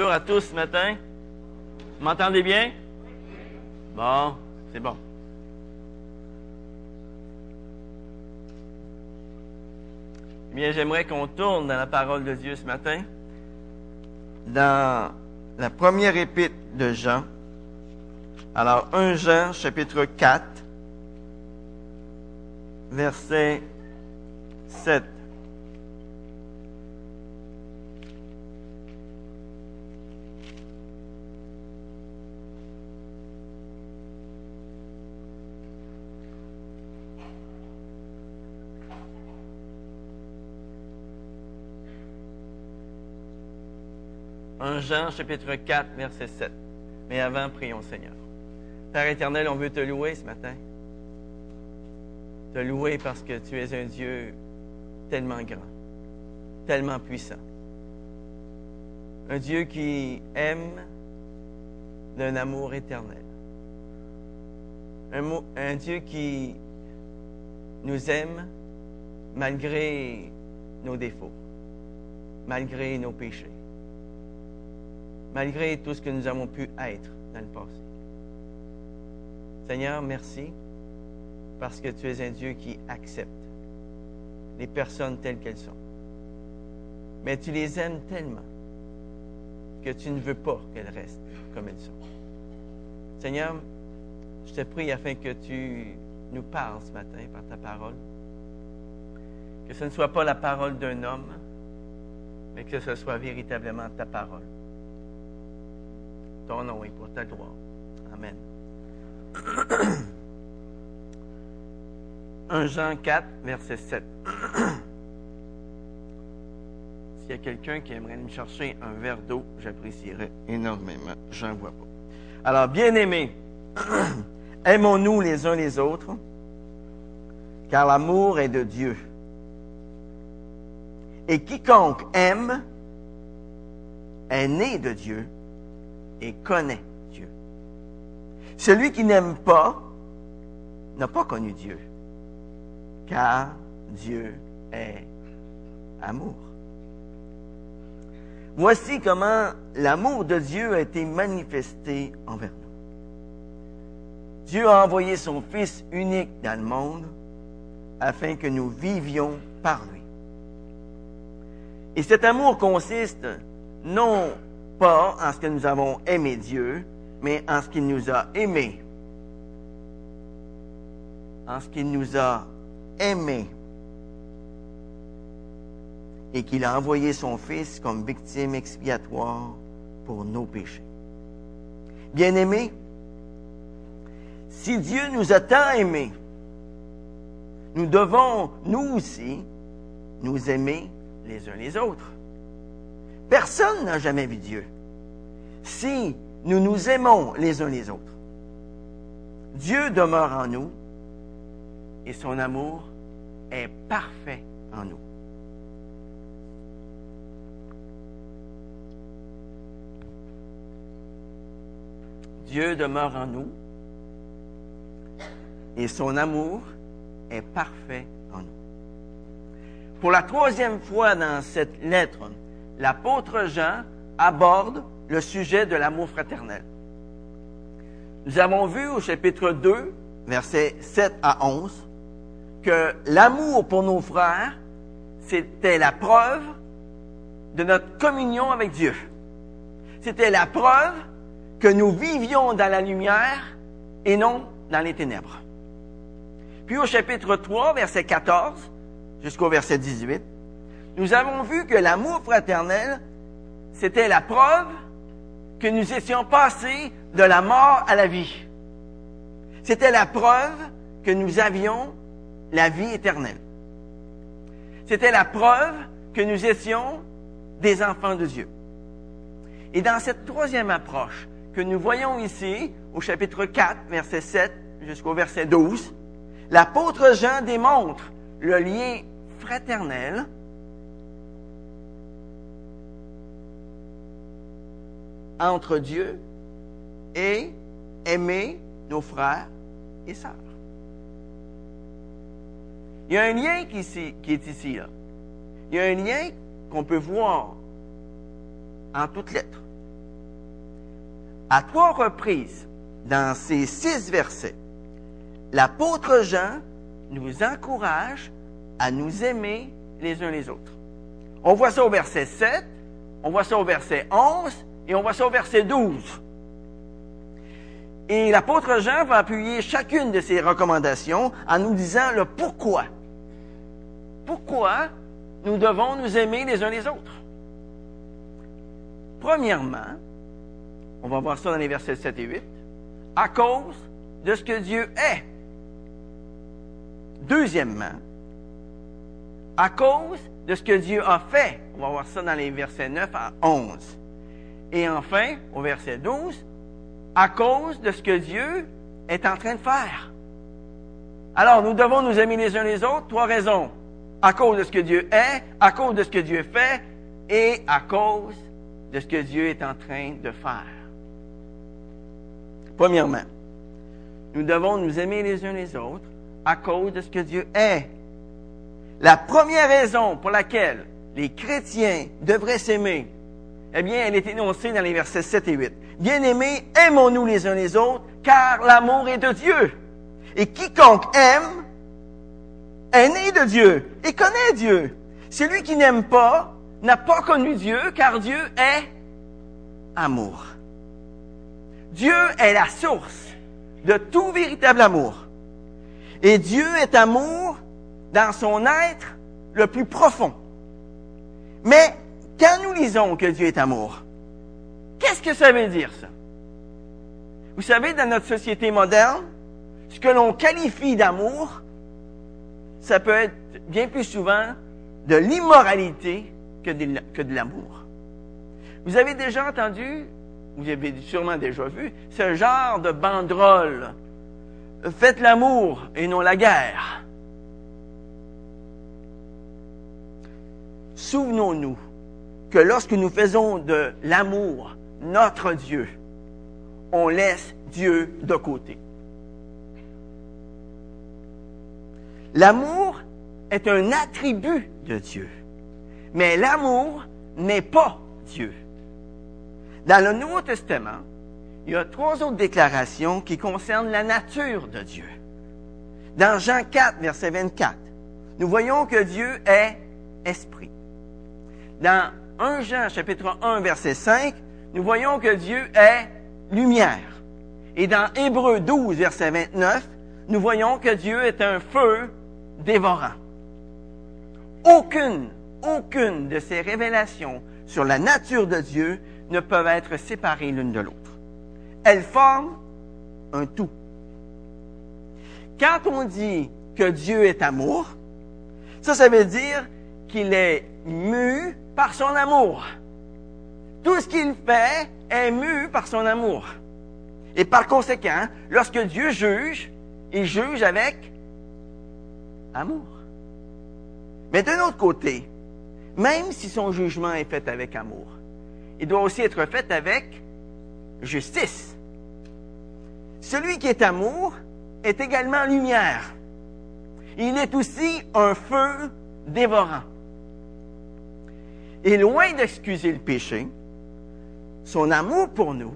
Bonjour à tous ce matin. M'entendez bien? Bon, c'est bon. Bien, j'aimerais qu'on tourne dans la parole de Dieu ce matin. Dans la première épître de Jean. Alors, 1 Jean, chapitre 4, verset 7. Jean chapitre 4, verset 7. Mais avant, prions Seigneur. Père éternel, on veut te louer ce matin. Te louer parce que tu es un Dieu tellement grand, tellement puissant. Un Dieu qui aime d'un amour éternel. Un, un Dieu qui nous aime malgré nos défauts, malgré nos péchés malgré tout ce que nous avons pu être dans le passé. Seigneur, merci parce que tu es un Dieu qui accepte les personnes telles qu'elles sont. Mais tu les aimes tellement que tu ne veux pas qu'elles restent comme elles sont. Seigneur, je te prie afin que tu nous parles ce matin par ta parole. Que ce ne soit pas la parole d'un homme, mais que ce soit véritablement ta parole ton nom et pour ta gloire. Amen. 1 Jean 4, verset 7. S'il y a quelqu'un qui aimerait me chercher un verre d'eau, j'apprécierais énormément. J'en vois pas. Alors, bien-aimés, aimons-nous les uns les autres, car l'amour est de Dieu. Et quiconque aime est né de Dieu et connaît Dieu. Celui qui n'aime pas n'a pas connu Dieu, car Dieu est amour. Voici comment l'amour de Dieu a été manifesté envers nous. Dieu a envoyé son Fils unique dans le monde afin que nous vivions par lui. Et cet amour consiste non pas en ce que nous avons aimé Dieu, mais en ce qu'il nous a aimés. En ce qu'il nous a aimés. Et qu'il a envoyé son Fils comme victime expiatoire pour nos péchés. Bien-aimés, si Dieu nous a tant aimés, nous devons, nous aussi, nous aimer les uns les autres. Personne n'a jamais vu Dieu. Si nous nous aimons les uns les autres, Dieu demeure en nous et son amour est parfait en nous. Dieu demeure en nous et son amour est parfait en nous. Pour la troisième fois dans cette lettre, l'apôtre Jean aborde le sujet de l'amour fraternel. Nous avons vu au chapitre 2, versets 7 à 11, que l'amour pour nos frères, c'était la preuve de notre communion avec Dieu. C'était la preuve que nous vivions dans la lumière et non dans les ténèbres. Puis au chapitre 3, verset 14 jusqu'au verset 18, nous avons vu que l'amour fraternel, c'était la preuve que nous étions passés de la mort à la vie. C'était la preuve que nous avions la vie éternelle. C'était la preuve que nous étions des enfants de Dieu. Et dans cette troisième approche que nous voyons ici, au chapitre 4, verset 7 jusqu'au verset 12, l'apôtre Jean démontre le lien fraternel entre Dieu et aimer nos frères et sœurs. Il y a un lien qui, est ici. Là. Il y a un lien qu'on peut voir en toutes lettres. À trois reprises, dans ces six versets, l'apôtre Jean nous encourage à nous aimer les uns les autres. On voit ça au verset 7, on voit ça au verset 11 et on voit ça au verset 12. Et l'apôtre Jean va appuyer chacune de ces recommandations en nous disant le pourquoi. Pourquoi nous devons nous aimer les uns les autres? Premièrement, on va voir ça dans les versets 7 et 8, à cause de ce que Dieu est. Deuxièmement, à cause de ce que Dieu a fait. On va voir ça dans les versets 9 à 11. Et enfin, au verset 12, à cause de ce que Dieu est en train de faire. Alors, nous devons nous aimer les uns les autres. Trois raisons. À cause de ce que Dieu est, à cause de ce que Dieu fait et à cause de ce que Dieu est en train de faire. Premièrement, nous devons nous aimer les uns les autres à cause de ce que Dieu est. La première raison pour laquelle les chrétiens devraient s'aimer, eh bien, elle est énoncée dans les versets 7 et 8. Bien-aimés, aimons-nous les uns les autres, car l'amour est de Dieu. Et quiconque aime est né de Dieu et connaît Dieu. Celui qui n'aime pas n'a pas connu Dieu, car Dieu est amour. Dieu est la source de tout véritable amour. Et Dieu est amour dans son être le plus profond. Mais quand nous lisons que Dieu est amour, qu'est-ce que ça veut dire ça? Vous savez, dans notre société moderne, ce que l'on qualifie d'amour, ça peut être bien plus souvent de l'immoralité que de, l'amour. Vous avez déjà entendu, vous avez sûrement déjà vu, ce genre de banderole. Faites l'amour et non la guerre. Souvenons-nous que lorsque nous faisons de l'amour notre Dieu, on laisse Dieu de côté. L'amour est un attribut de Dieu. Mais l'amour n'est pas Dieu. Dans le Nouveau Testament, il y a trois autres déclarations qui concernent la nature de Dieu. Dans Jean 4, verset 24, nous voyons que Dieu est esprit. Dans 1 Jean chapitre 1, verset 5, nous voyons que Dieu est lumière. Et dans Hébreu 12, verset 29, nous voyons que Dieu est un feu dévorant. Aucune, aucune de ces révélations sur la nature de Dieu ne peuvent être séparées l'une de l'autre. Elles forment un tout. Quand on dit que Dieu est amour, ça, ça veut dire qu'il est mu par son amour. Tout ce qu'il fait est mu par son amour. Et par conséquent, lorsque Dieu juge, il juge avec amour. Mais d'un autre côté, même si son jugement est fait avec amour, il doit aussi être fait avec justice. Celui qui est amour est également lumière. Il est aussi un feu dévorant. Et loin d'excuser le péché, son amour pour nous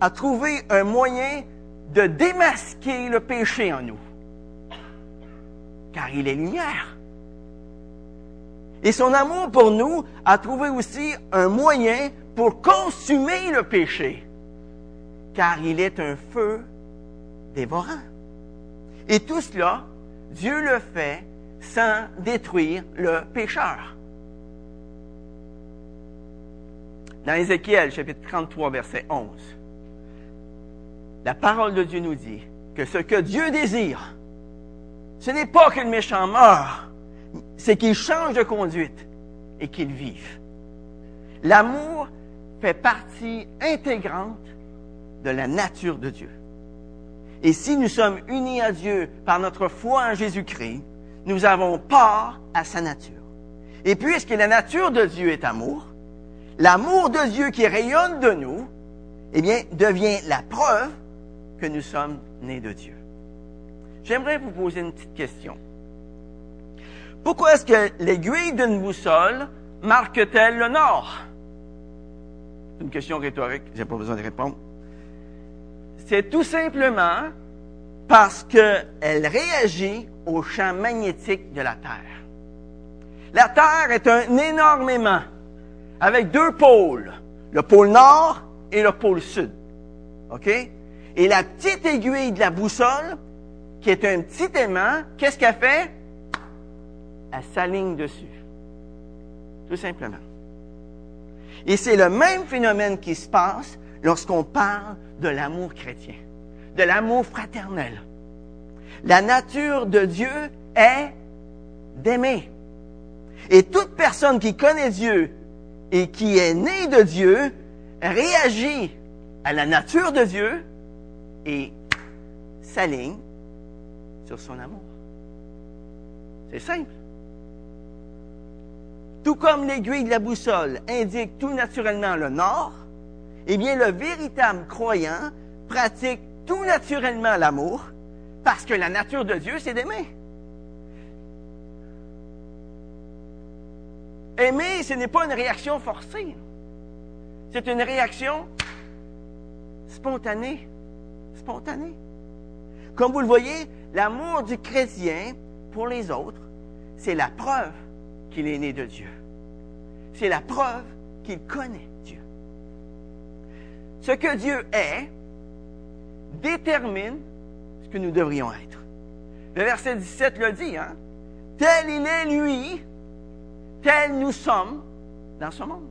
a trouvé un moyen de démasquer le péché en nous car il est lumière. Et son amour pour nous a trouvé aussi un moyen pour consumer le péché, car il est un feu dévorant. Et tout cela, Dieu le fait sans détruire le pécheur. Dans Ézéchiel chapitre 33 verset 11, la parole de Dieu nous dit que ce que Dieu désire, ce n'est pas que le méchant meurt, c'est qu'il change de conduite et qu'il vive. L'amour fait partie intégrante de la nature de Dieu. Et si nous sommes unis à Dieu par notre foi en Jésus-Christ, nous avons part à sa nature. Et puisque la nature de Dieu est amour, l'amour de Dieu qui rayonne de nous, eh bien, devient la preuve que nous sommes nés de Dieu. J'aimerais vous poser une petite question. Pourquoi est-ce que l'aiguille d'une boussole marque-t-elle le nord? C'est une question rhétorique, j'ai pas besoin de répondre. C'est tout simplement parce qu'elle réagit au champ magnétique de la Terre. La Terre est un énormément avec deux pôles, le pôle nord et le pôle sud. OK? Et la petite aiguille de la boussole, qui est un petit aimant, qu'est-ce qu'elle fait? Elle s'aligne dessus. Tout simplement. Et c'est le même phénomène qui se passe lorsqu'on parle de l'amour chrétien, de l'amour fraternel. La nature de Dieu est d'aimer. Et toute personne qui connaît Dieu et qui est née de Dieu réagit à la nature de Dieu et s'aligne sur son amour. C'est simple. Tout comme l'aiguille de la boussole indique tout naturellement le nord, eh bien le véritable croyant pratique tout naturellement l'amour parce que la nature de Dieu, c'est d'aimer. Aimer, ce n'est pas une réaction forcée. C'est une réaction spontanée. Spontanée. Comme vous le voyez, l'amour du chrétien pour les autres, c'est la preuve qu'il est né de Dieu. C'est la preuve qu'il connaît Dieu. Ce que Dieu est détermine ce que nous devrions être. Le verset 17 le dit, hein? Tel il est lui, tel nous sommes dans ce monde.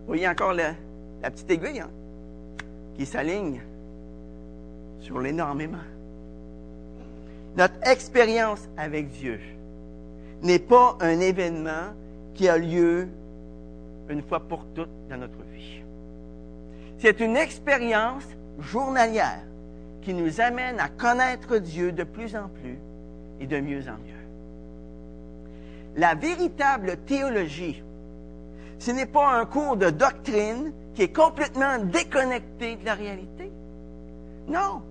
Vous voyez encore la, petite aiguille hein, qui s'aligne sur l'énormément. Notre expérience avec Dieu n'est pas un événement qui a lieu une fois pour toutes dans notre vie. C'est une expérience journalière qui nous amène à connaître Dieu de plus en plus et de mieux en mieux. La véritable théologie, ce n'est pas un cours de doctrine qui est complètement déconnecté de la réalité. Non,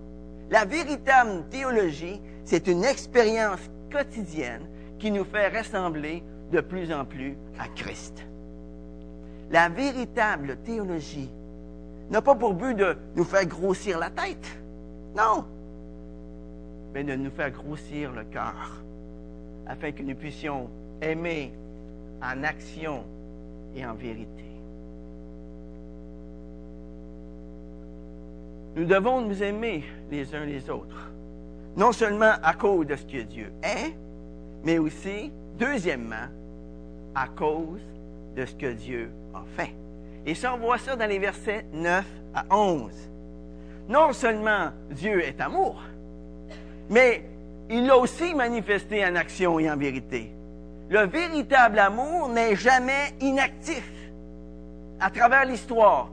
la véritable théologie, c'est une expérience quotidienne qui nous fait ressembler de plus en plus à Christ. La véritable théologie n'a pas pour but de nous faire grossir la tête. Non. Mais de nous faire grossir le cœur afin que nous puissions aimer en action et en vérité. Nous devons nous aimer les uns les autres, non seulement à cause de ce que Dieu est, mais aussi, deuxièmement, à cause de ce que Dieu a fait. Et ça, on voit ça dans les versets 9 à 11. Non seulement Dieu est amour, mais il l'a aussi manifesté en action et en vérité. Le véritable amour n'est jamais inactif. À travers l'histoire,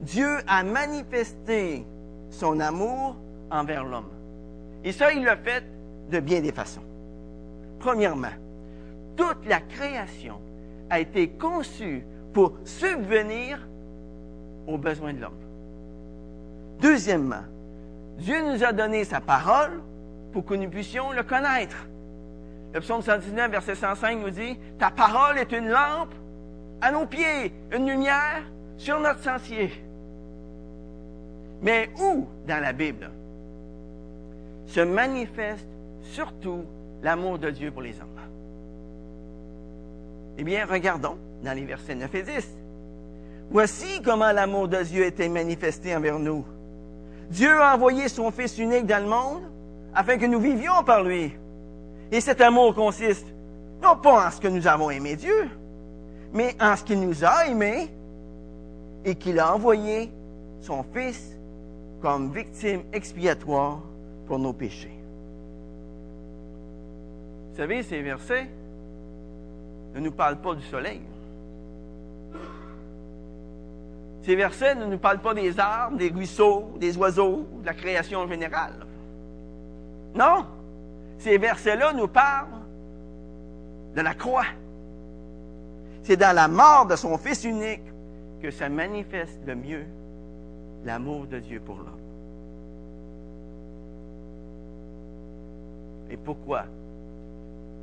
Dieu a manifesté son amour envers l'homme. Et ça, il l'a fait de bien des façons. Premièrement, toute la création a été conçue pour subvenir aux besoins de l'homme. Deuxièmement, Dieu nous a donné sa parole pour que nous puissions le connaître. Le psaume 119, verset 105 nous dit, Ta parole est une lampe à nos pieds, une lumière sur notre sentier. Mais où dans la Bible se manifeste surtout l'amour de Dieu pour les hommes? Eh bien, regardons dans les versets 9 et 10. Voici comment l'amour de Dieu était manifesté envers nous. Dieu a envoyé son Fils unique dans le monde afin que nous vivions par lui. Et cet amour consiste non pas en ce que nous avons aimé Dieu, mais en ce qu'il nous a aimés et qu'il a envoyé son Fils comme victime expiatoire pour nos péchés. Vous savez, ces versets ne nous parlent pas du soleil. Ces versets ne nous parlent pas des arbres, des ruisseaux, des oiseaux, de la création générale. Non, ces versets-là nous parlent de la croix. C'est dans la mort de son Fils unique que ça manifeste le mieux l'amour de Dieu pour l'homme. Et pourquoi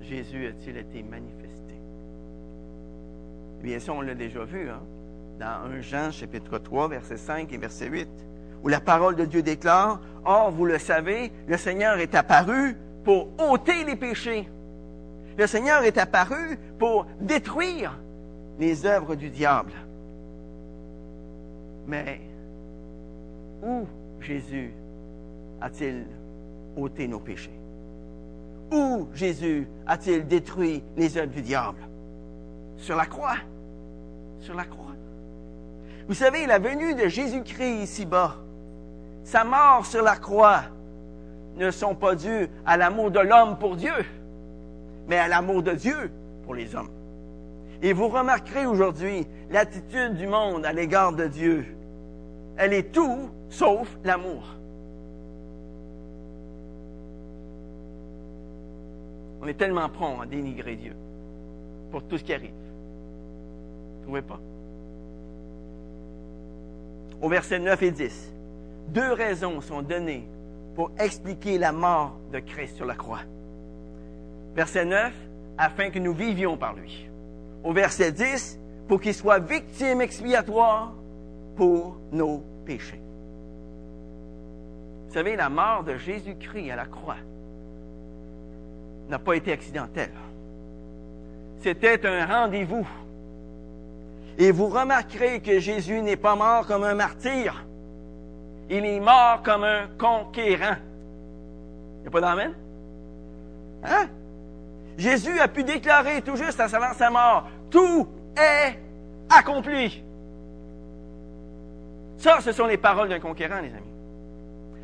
Jésus a-t-il été manifesté? Bien, ça, on l'a déjà vu, hein? dans 1 Jean chapitre 3, verset 5 et verset 8. où la parole de Dieu déclare, Or, vous le savez, le Seigneur est apparu pour ôter les péchés. Le Seigneur est apparu pour détruire les œuvres du diable. Mais où Jésus a-t-il ôté nos péchés? Où Jésus a-t-il détruit les œuvres du diable? Sur la croix. Sur la croix. Vous savez, la venue de Jésus-Christ ici-bas, sa mort sur la croix, ne sont pas dues à l'amour de l'homme pour Dieu, mais à l'amour de Dieu pour les hommes. Et vous remarquerez aujourd'hui l'attitude du monde à l'égard de Dieu. Elle est tout sauf l'amour. On est tellement prompt à dénigrer Dieu pour tout ce qui arrive. Vous trouvez pas? Au verset 9 et 10, deux raisons sont données pour expliquer la mort de Christ sur la croix. Verset 9, afin que nous vivions par lui. Au verset 10, pour qu'il soit victime expiatoire pour nos péchés. Vous savez, la mort de Jésus-Christ à la croix n'a pas été accidentelle. C'était un rendez-vous. Et vous remarquerez que Jésus n'est pas mort comme un martyr. Il est mort comme un conquérant. Il n'y a pas d'amène? Hein? Jésus a pu déclarer tout juste avant sa mort, tout est accompli. Ça, ce sont les paroles d'un conquérant, les amis.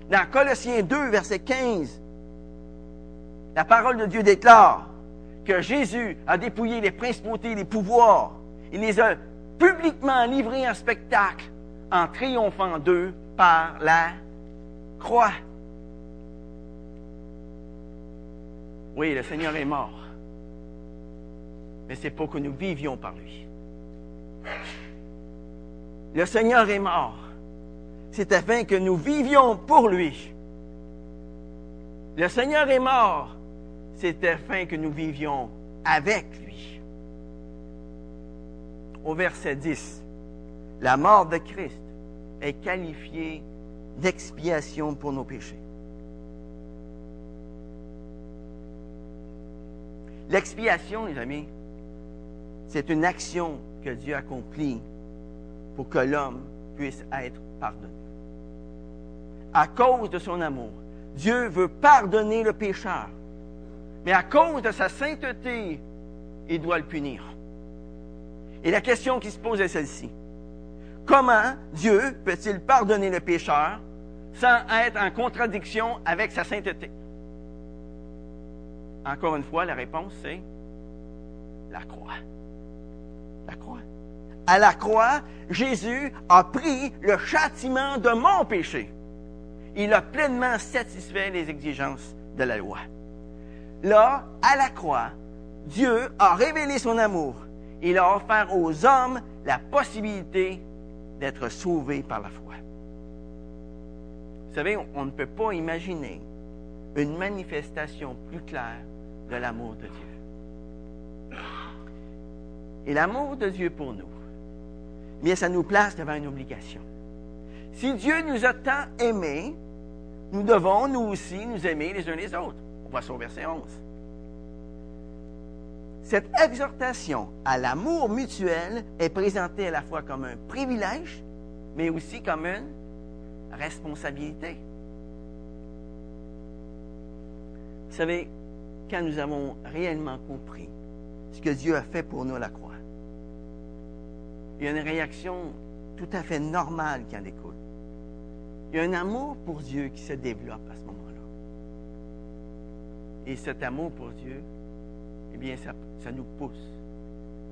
Dans Colossiens 2, verset 15, la parole de Dieu déclare que Jésus a dépouillé les principautés, les pouvoirs. Il les a publiquement livrés en spectacle en triomphant d'eux par la croix. Oui, le Seigneur est mort, mais c'est pour que nous vivions par lui. Le Seigneur est mort, c'est afin que nous vivions pour lui. Le Seigneur est mort, c'est afin que nous vivions avec lui. Au verset 10, la mort de Christ est qualifiée d'expiation pour nos péchés. L'expiation, les amis, c'est une action que Dieu accomplit pour que l'homme puisse être pardonné. À cause de son amour, Dieu veut pardonner le pécheur, mais à cause de sa sainteté, il doit le punir. Et la question qui se pose est celle-ci. Comment Dieu peut-il pardonner le pécheur sans être en contradiction avec sa sainteté? Encore une fois, la réponse, c'est la croix. La croix. À la croix, Jésus a pris le châtiment de mon péché. Il a pleinement satisfait les exigences de la loi. Là, à la croix, Dieu a révélé son amour. Il a offert aux hommes la possibilité d'être sauvés par la foi. Vous savez, on, ne peut pas imaginer une manifestation plus claire de l'amour de Dieu. Et l'amour de Dieu pour nous, bien, ça nous place devant une obligation. Si Dieu nous a tant aimés, nous devons, nous aussi, nous aimer les uns les autres. On voit ça au verset 11. Cette exhortation à l'amour mutuel est présentée à la fois comme un privilège, mais aussi comme une responsabilité. Vous savez, quand nous avons réellement compris ce que Dieu a fait pour nous à la croix, il y a une réaction tout à fait normale qui en découle. Il y a un amour pour Dieu qui se développe à ce moment-là. Et cet amour pour Dieu, eh bien, ça, nous pousse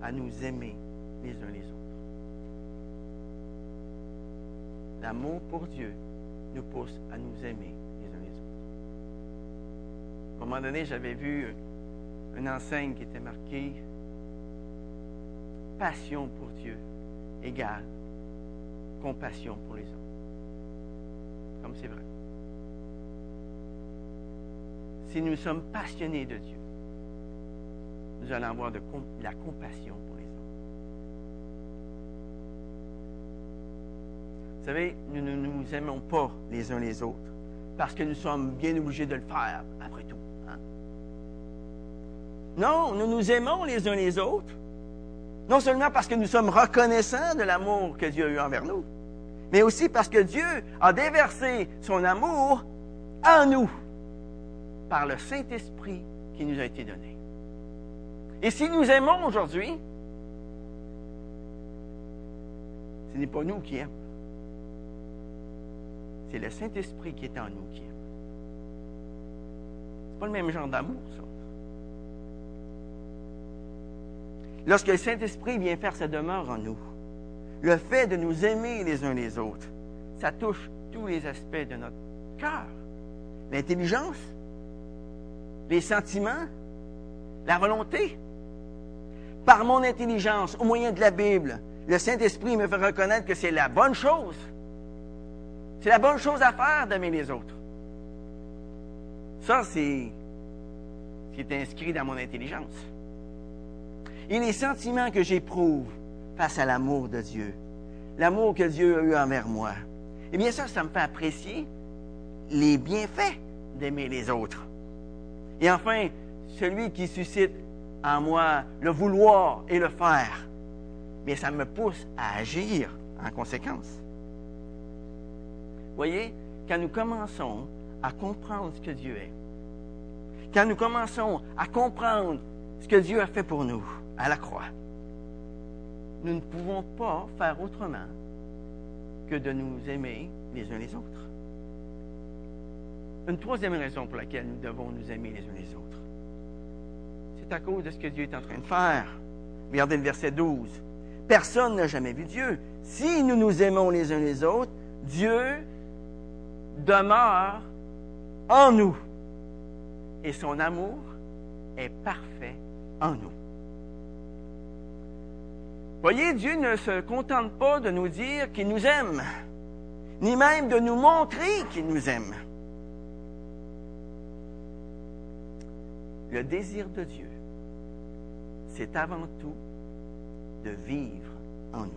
à nous aimer les uns les autres. L'amour pour Dieu nous pousse à nous aimer les uns les autres. À un moment donné, j'avais vu une enseigne qui était marquée Passion pour Dieu égale compassion pour les hommes. Comme c'est vrai. Si nous sommes passionnés de Dieu, nous allons avoir de la compassion pour les. Vous Vous savez, nous ne nous aimons pas les uns les autres parce que nous sommes bien obligés de le faire, après tout. hein. Non, nous nous aimons les uns les autres, non seulement parce que nous sommes reconnaissants de l'amour que Dieu a eu envers nous, mais aussi parce que Dieu a déversé son amour en nous par le Saint-Esprit qui nous a été donné. Et si nous aimons aujourd'hui, ce n'est pas nous qui aimons. C'est le Saint-Esprit qui est en nous qui aime. C'est pas le même genre d'amour, ça. Lorsque le Saint-Esprit vient faire sa demeure en nous, le fait de nous aimer les uns les autres, ça touche tous les aspects de notre cœur. L'intelligence, les sentiments, la volonté. Par mon intelligence, au moyen de la Bible, le Saint-Esprit me fait reconnaître que c'est la bonne chose. C'est la bonne chose à faire d'aimer les autres. Ça, c'est ce qui est inscrit dans mon intelligence. Et les sentiments que j'éprouve face à l'amour de Dieu, l'amour que Dieu a eu envers moi, eh bien ça, ça me fait apprécier les bienfaits d'aimer les autres. Et enfin, celui qui suscite en moi le vouloir et le faire, mais ça me pousse à agir en conséquence. Voyez, quand nous commençons à comprendre ce que Dieu est, quand nous commençons à comprendre ce que Dieu a fait pour nous à la croix, nous ne pouvons pas faire autrement que de nous aimer les uns les autres. Une troisième raison pour laquelle nous devons nous aimer les uns les autres, c'est à cause de ce que Dieu est en train de faire. Regardez le verset 12. Personne n'a jamais vu Dieu. Si nous nous aimons les uns les autres, Dieu demeure en nous. Et son amour est parfait en nous. Voyez, Dieu ne se contente pas de nous dire qu'il nous aime, ni même de nous montrer qu'il nous aime. Le désir de Dieu, c'est avant tout de vivre en nous.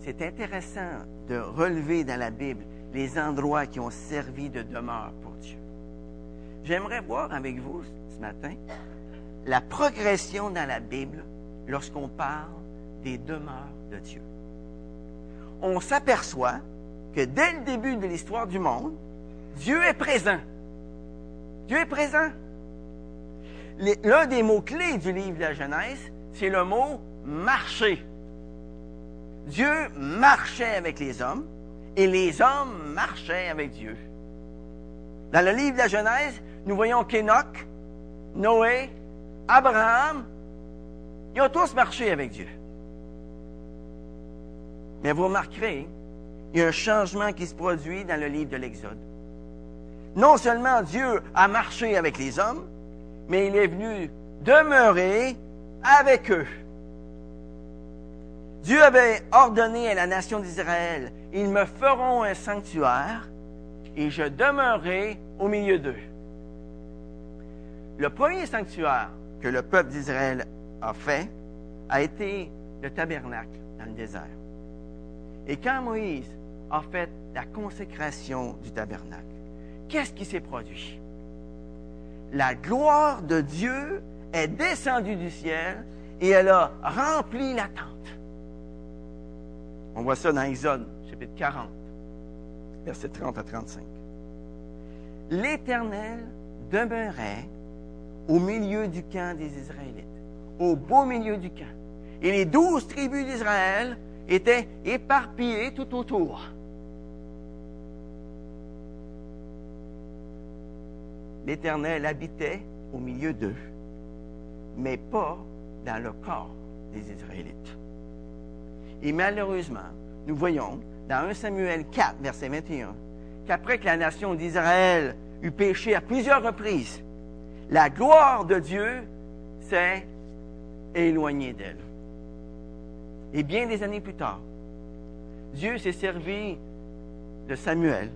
C'est intéressant de relever dans la Bible les endroits qui ont servi de demeure pour Dieu. J'aimerais voir avec vous ce matin la progression dans la Bible lorsqu'on parle des demeures de Dieu. On s'aperçoit que dès le début de l'histoire du monde, Dieu est présent. Dieu est présent. L'un des mots-clés du livre de la Genèse, c'est le mot marcher. Dieu marchait avec les hommes et les hommes marchaient avec Dieu. Dans le livre de la Genèse, nous voyons qu'Enoch, Noé, Abraham, ils ont tous marché avec Dieu. Mais vous remarquerez, il y a un changement qui se produit dans le livre de l'Exode. Non seulement Dieu a marché avec les hommes, mais il est venu demeurer avec eux. Dieu avait ordonné à la nation d'Israël, ils me feront un sanctuaire et je demeurerai au milieu d'eux. Le premier sanctuaire que le peuple d'Israël a fait a été le tabernacle dans le désert. Et quand Moïse a fait la consécration du tabernacle, qu'est-ce qui s'est produit? La gloire de Dieu est descendue du ciel et elle a rempli la tente. On voit ça dans Exode, chapitre 40, versets 30 à 35. L'Éternel demeurait au milieu du camp des Israélites, au beau milieu du camp. Et les douze tribus d'Israël étaient éparpillées tout autour. L'Éternel habitait au milieu d'eux, mais pas dans le corps des Israélites. Et malheureusement, nous voyons dans 1 Samuel 4, verset 21, qu'après que la nation d'Israël eut péché à plusieurs reprises, la gloire de Dieu s'est éloignée d'elle. Et bien des années plus tard, Dieu s'est servi de Samuel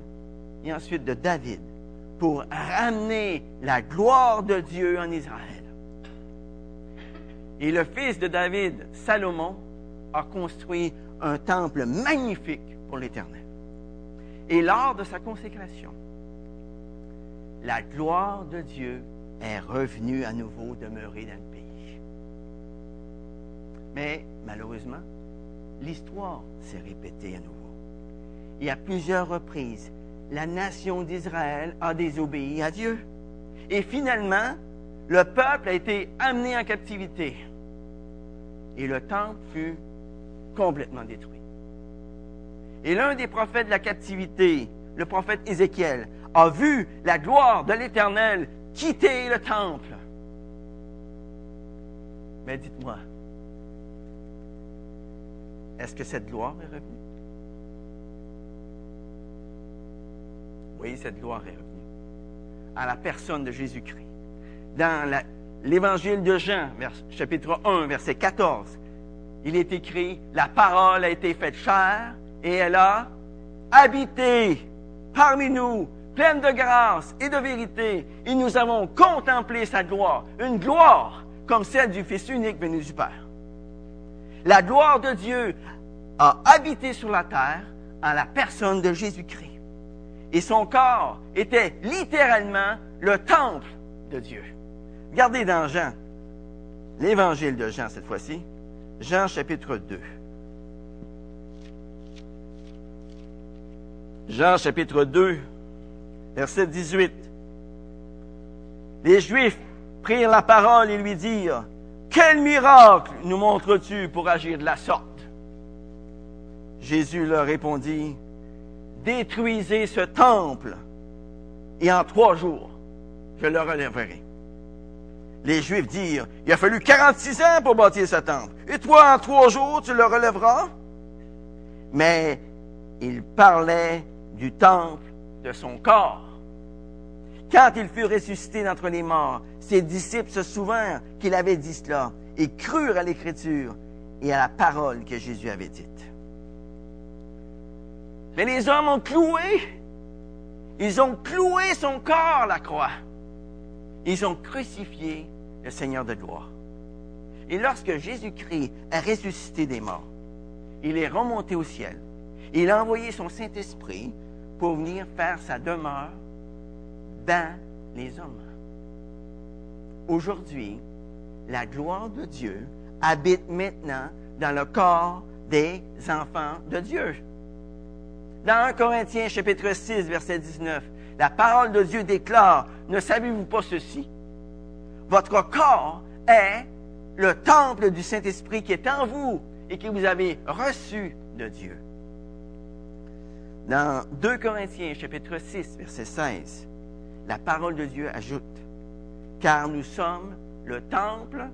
et ensuite de David pour ramener la gloire de Dieu en Israël. Et le fils de David, Salomon, a construit un temple magnifique pour l'Éternel. Et lors de sa consécration, la gloire de Dieu est revenue à nouveau demeurer dans le pays. Mais malheureusement, l'histoire s'est répétée à nouveau. Et à plusieurs reprises, la nation d'Israël a désobéi à Dieu. Et finalement, le peuple a été amené en captivité. Et le temple fut complètement détruit. Et l'un des prophètes de la captivité, le prophète Ézéchiel, a vu la gloire de l'Éternel quitter le temple. Mais dites-moi, est-ce que cette gloire est revenue? Oui, cette gloire est revenue à la personne de Jésus-Christ. Dans l'évangile de Jean, chapitre 1, verset 14, il est écrit, la parole a été faite chair et elle a habité parmi nous, pleine de grâce et de vérité, et nous avons contemplé sa gloire, une gloire comme celle du Fils unique venu du Père. La gloire de Dieu a habité sur la terre en la personne de Jésus-Christ. Et son corps était littéralement le temple de Dieu. Regardez dans Jean, l'évangile de Jean cette fois-ci, Jean chapitre 2. Jean chapitre 2, verset 18. Les Juifs prirent la parole et lui dirent, Quel miracle nous montres-tu pour agir de la sorte? Jésus leur répondit, Détruisez ce temple et en trois jours, je le relèverai. Les Juifs dirent, il a fallu 46 ans pour bâtir ce temple. Et toi, en trois jours, tu le relèveras? Mais il parlait du temple de son corps. Quand il fut ressuscité d'entre les morts, ses disciples se souvinrent qu'il avait dit cela et crurent à l'Écriture et à la parole que Jésus avait dite. Mais les hommes ont cloué, ils ont cloué son corps à la croix. Ils ont crucifié le Seigneur de gloire. Et lorsque Jésus-Christ a ressuscité des morts, il est remonté au ciel. Il a envoyé son Saint-Esprit pour venir faire sa demeure dans les hommes. Aujourd'hui, la gloire de Dieu habite maintenant dans le corps des enfants de Dieu. Dans 1 Corinthiens chapitre 6, verset 19, la parole de Dieu déclare, ne savez-vous pas ceci? Votre corps est le temple du Saint-Esprit qui est en vous et que vous avez reçu de Dieu. Dans 2 Corinthiens chapitre 6, verset 16, la parole de Dieu ajoute, car nous sommes le temple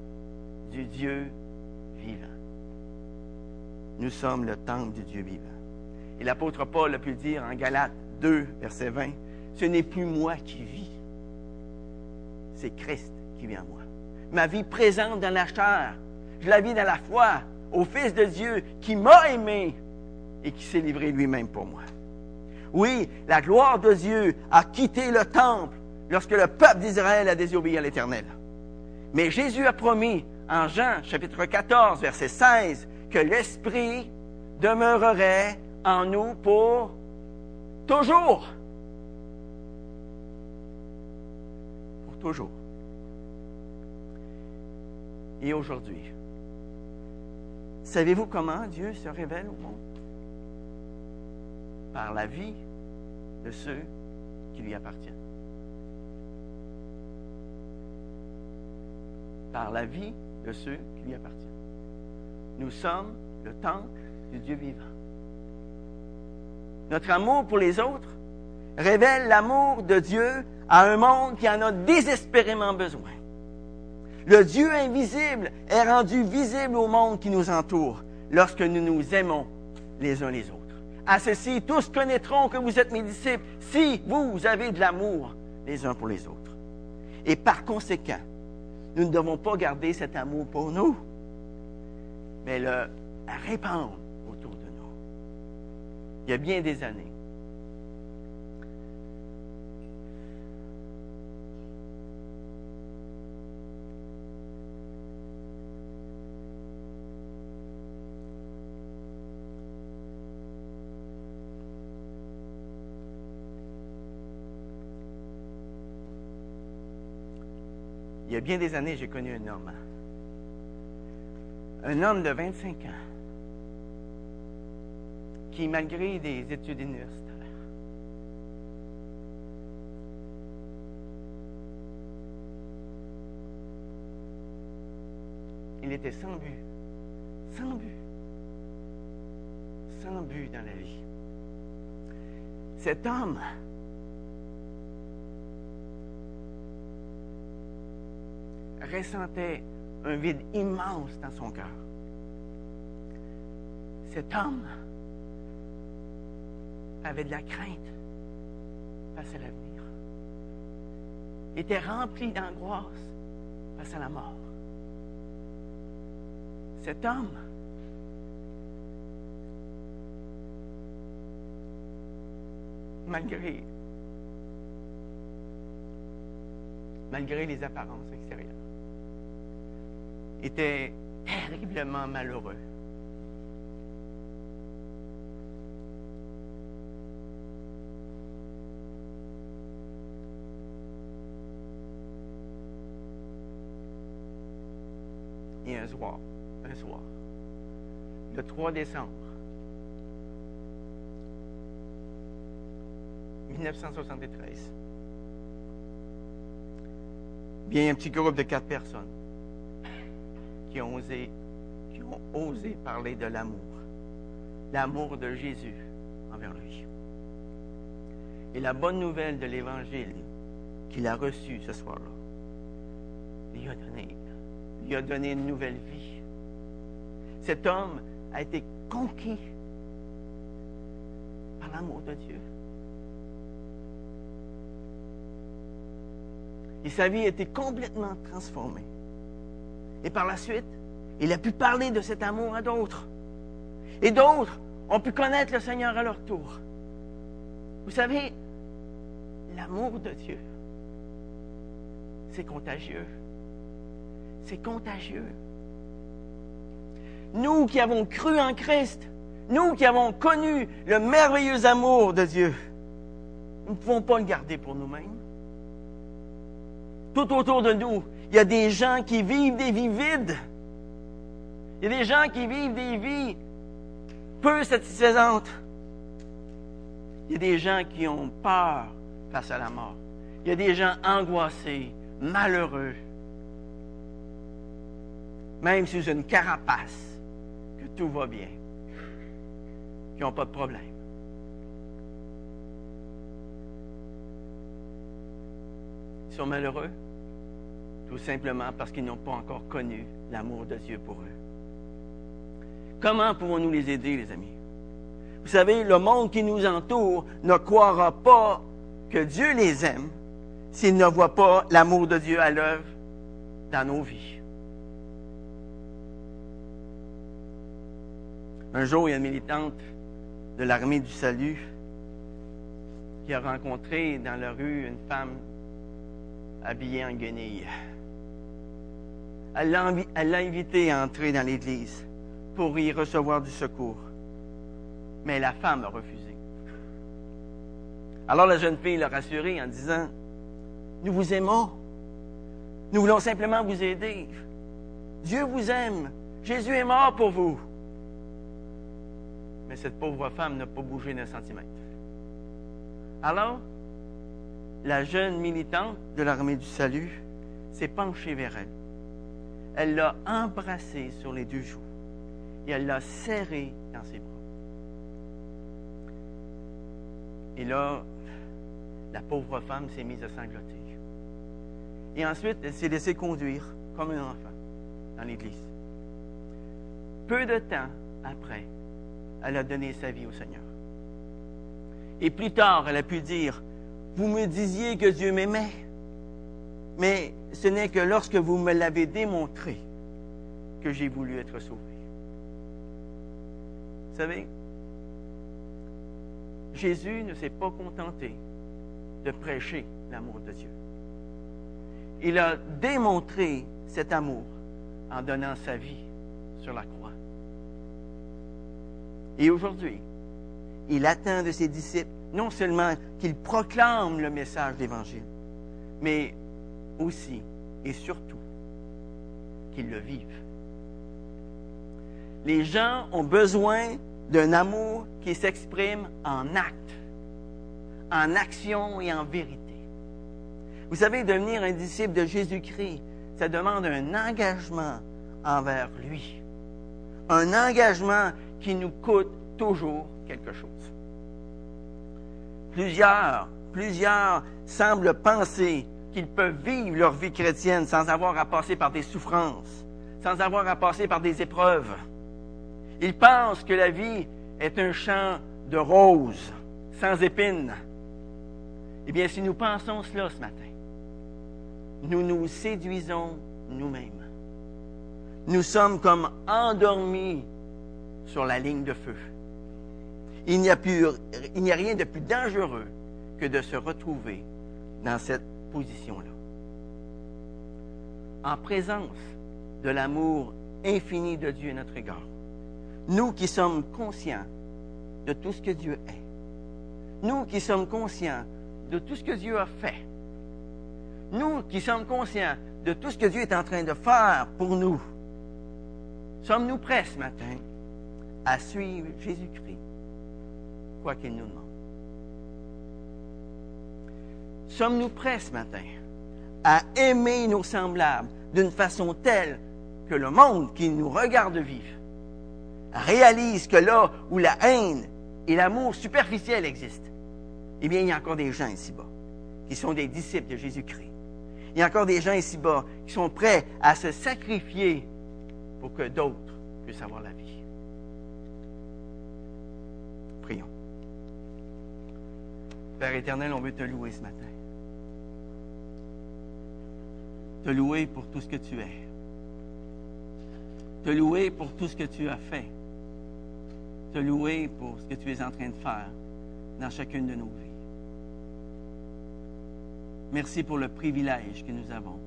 du Dieu vivant. Nous sommes le temple du Dieu vivant. Et l'apôtre Paul a pu dire en Galates 2, verset 20, ce n'est plus moi qui vis, c'est Christ qui vit en moi. Ma vie présente dans la chair, je la vis dans la foi au Fils de Dieu qui m'a aimé et qui s'est livré lui-même pour moi. Oui, la gloire de Dieu a quitté le temple lorsque le peuple d'Israël a désobéi à l'Éternel. Mais Jésus a promis en Jean chapitre 14, verset 16, que l'Esprit demeurerait en nous pour toujours. Pour toujours. Et aujourd'hui, savez-vous comment Dieu se révèle au monde? Par la vie de ceux qui lui appartiennent. Par la vie de ceux qui lui appartiennent. Nous sommes le temple du Dieu vivant notre amour pour les autres, révèle l'amour de Dieu à un monde qui en a désespérément besoin. Le Dieu invisible est rendu visible au monde qui nous entoure lorsque nous nous aimons les uns les autres. À ceci, tous connaîtront que vous êtes mes disciples si vous avez de l'amour les uns pour les autres. Et par conséquent, nous ne devons pas garder cet amour pour nous, mais le répandre il y a bien des années. Il y a bien des années, j'ai connu un homme. Hein. Un homme de 25 ans qui, malgré des études universitaires, il était sans but, sans but, sans but dans la vie. Cet homme ressentait un vide immense dans son cœur. Cet homme avait de la crainte face à l'avenir. Il était rempli d'angoisse face à la mort. Cet homme malgré malgré les apparences extérieures était terriblement malheureux. Un soir, le 3 décembre 1973, bien un petit groupe de quatre personnes qui ont osé, qui ont osé parler de l'amour, l'amour de Jésus envers lui. Et la bonne nouvelle de l'Évangile qu'il a reçu ce soir-là, lui a donné, lui a donné une nouvelle vie. Cet homme a été conquis par l'amour de Dieu. Et sa vie a été complètement transformée. Et par la suite, il a pu parler de cet amour à d'autres. Et d'autres ont pu connaître le Seigneur à leur tour. Vous savez, l'amour de Dieu, c'est contagieux. C'est contagieux. Nous qui avons cru en Christ, nous qui avons connu le merveilleux amour de Dieu, nous ne pouvons pas le garder pour nous-mêmes. Tout autour de nous, il y a des gens qui vivent des vies vides. Il y a des gens qui vivent des vies peu satisfaisantes. Il y a des gens qui ont peur face à la mort. Il y a des gens angoissés, malheureux, même sous une carapace, que tout va bien, qui n'ont pas de problème. Ils sont malheureux tout simplement parce qu'ils n'ont pas encore connu l'amour de Dieu pour eux. Comment pouvons-nous les aider, les amis? Vous savez, le monde qui nous entoure ne croira pas que Dieu les aime s'il ne voit pas l'amour de Dieu à l'œuvre dans nos vies. Un jour, il y a une militante de l'armée du salut qui a rencontré dans la rue une femme habillée en guenille. Elle l'a invité à entrer dans l'église pour y recevoir du secours. Mais la femme a refusé. Alors la jeune fille l'a rassurée en disant, nous vous aimons. Nous voulons simplement vous aider. Dieu vous aime. Jésus est mort pour vous. Mais cette pauvre femme n'a pas bougé d'un centimètre. Alors, la jeune militante de l'armée du salut s'est penchée vers elle elle l'a embrassé sur les deux joues et elle l'a serré dans ses bras. Et là, la pauvre femme s'est mise à sangloter. Et ensuite, elle s'est laissée conduire comme un enfant dans l'église. Peu de temps après, elle a donné sa vie au Seigneur. Et plus tard, elle a pu dire, vous me disiez que Dieu m'aimait, mais ce n'est que lorsque vous me l'avez démontré que j'ai voulu être sauvé. Vous savez, Jésus ne s'est pas contenté de prêcher l'amour de Dieu. Il a démontré cet amour en donnant sa vie sur la croix. Et aujourd'hui, il attend de ses disciples non seulement qu'ils proclament le message d'Évangile, mais aussi et surtout qu'ils le vivent. Les gens ont besoin d'un amour qui s'exprime en actes, en action et en vérité. Vous savez, devenir un disciple de Jésus-Christ, ça demande un engagement envers lui. Un engagement qui nous coûte toujours quelque chose. Plusieurs, plusieurs semblent penser qu'ils peuvent vivre leur vie chrétienne sans avoir à passer par des souffrances, sans avoir à passer par des épreuves. Ils pensent que la vie est un champ de roses, sans épines. Eh bien, si nous pensons cela ce matin, nous nous séduisons nous-mêmes. Nous sommes comme endormis sur la ligne de feu. Il n'y a, il n'y a rien de plus dangereux que de se retrouver dans cette position-là. En présence de l'amour infini de Dieu à notre égard, nous qui sommes conscients de tout ce que Dieu est, nous qui sommes conscients de tout ce que Dieu a fait, nous qui sommes conscients de tout ce que Dieu est en train de faire pour nous, sommes-nous prêts ce matin à suivre Jésus-Christ, quoi qu'il nous demande? Sommes-nous prêts ce matin à aimer nos semblables d'une façon telle que le monde qui nous regarde vivre réalise que là où la haine et l'amour superficiel existent, eh bien, il y a encore des gens ici-bas qui sont des disciples de Jésus-Christ. Il y a encore des gens ici-bas qui sont prêts à se sacrifier pour que d'autres puissent avoir la vie. Prions. Père éternel, on veut te louer ce matin. Te louer pour tout ce que tu es. Te louer pour tout ce que tu as fait te louer pour ce que tu es en train de faire dans chacune de nos vies. Merci pour le privilège que nous avons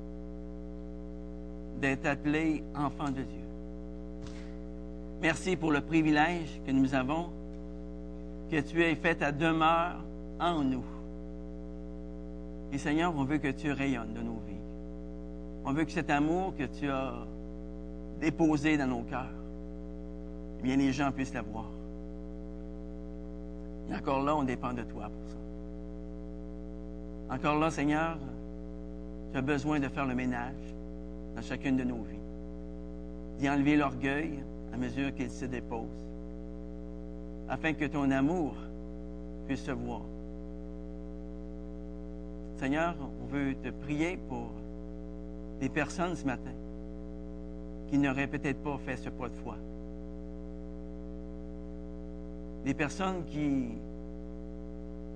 d'être appelés enfants de Dieu. Merci pour le privilège que nous avons que tu aies fait ta demeure en nous. Et Seigneur, on veut que tu rayonnes de nos vies. On veut que cet amour que tu as déposé dans nos cœurs, eh bien les gens puissent l'avoir. Et encore là, on dépend de toi pour ça. Encore là, Seigneur, tu as besoin de faire le ménage dans chacune de nos vies, d'y enlever l'orgueil à mesure qu'il se dépose, afin que ton amour puisse se voir. Seigneur, on veut te prier pour des personnes ce matin qui n'auraient peut-être pas fait ce pas de foi des personnes qui,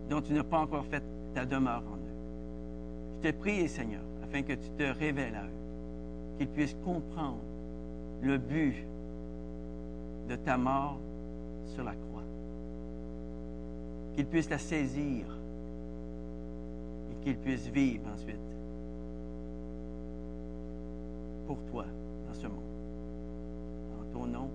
dont tu n'as pas encore fait ta demeure en eux. Je te prie, Seigneur, afin que tu te révèles à eux, qu'ils puissent comprendre le but de ta mort sur la croix, qu'ils puissent la saisir et qu'ils puissent vivre ensuite pour toi dans ce monde. En ton nom.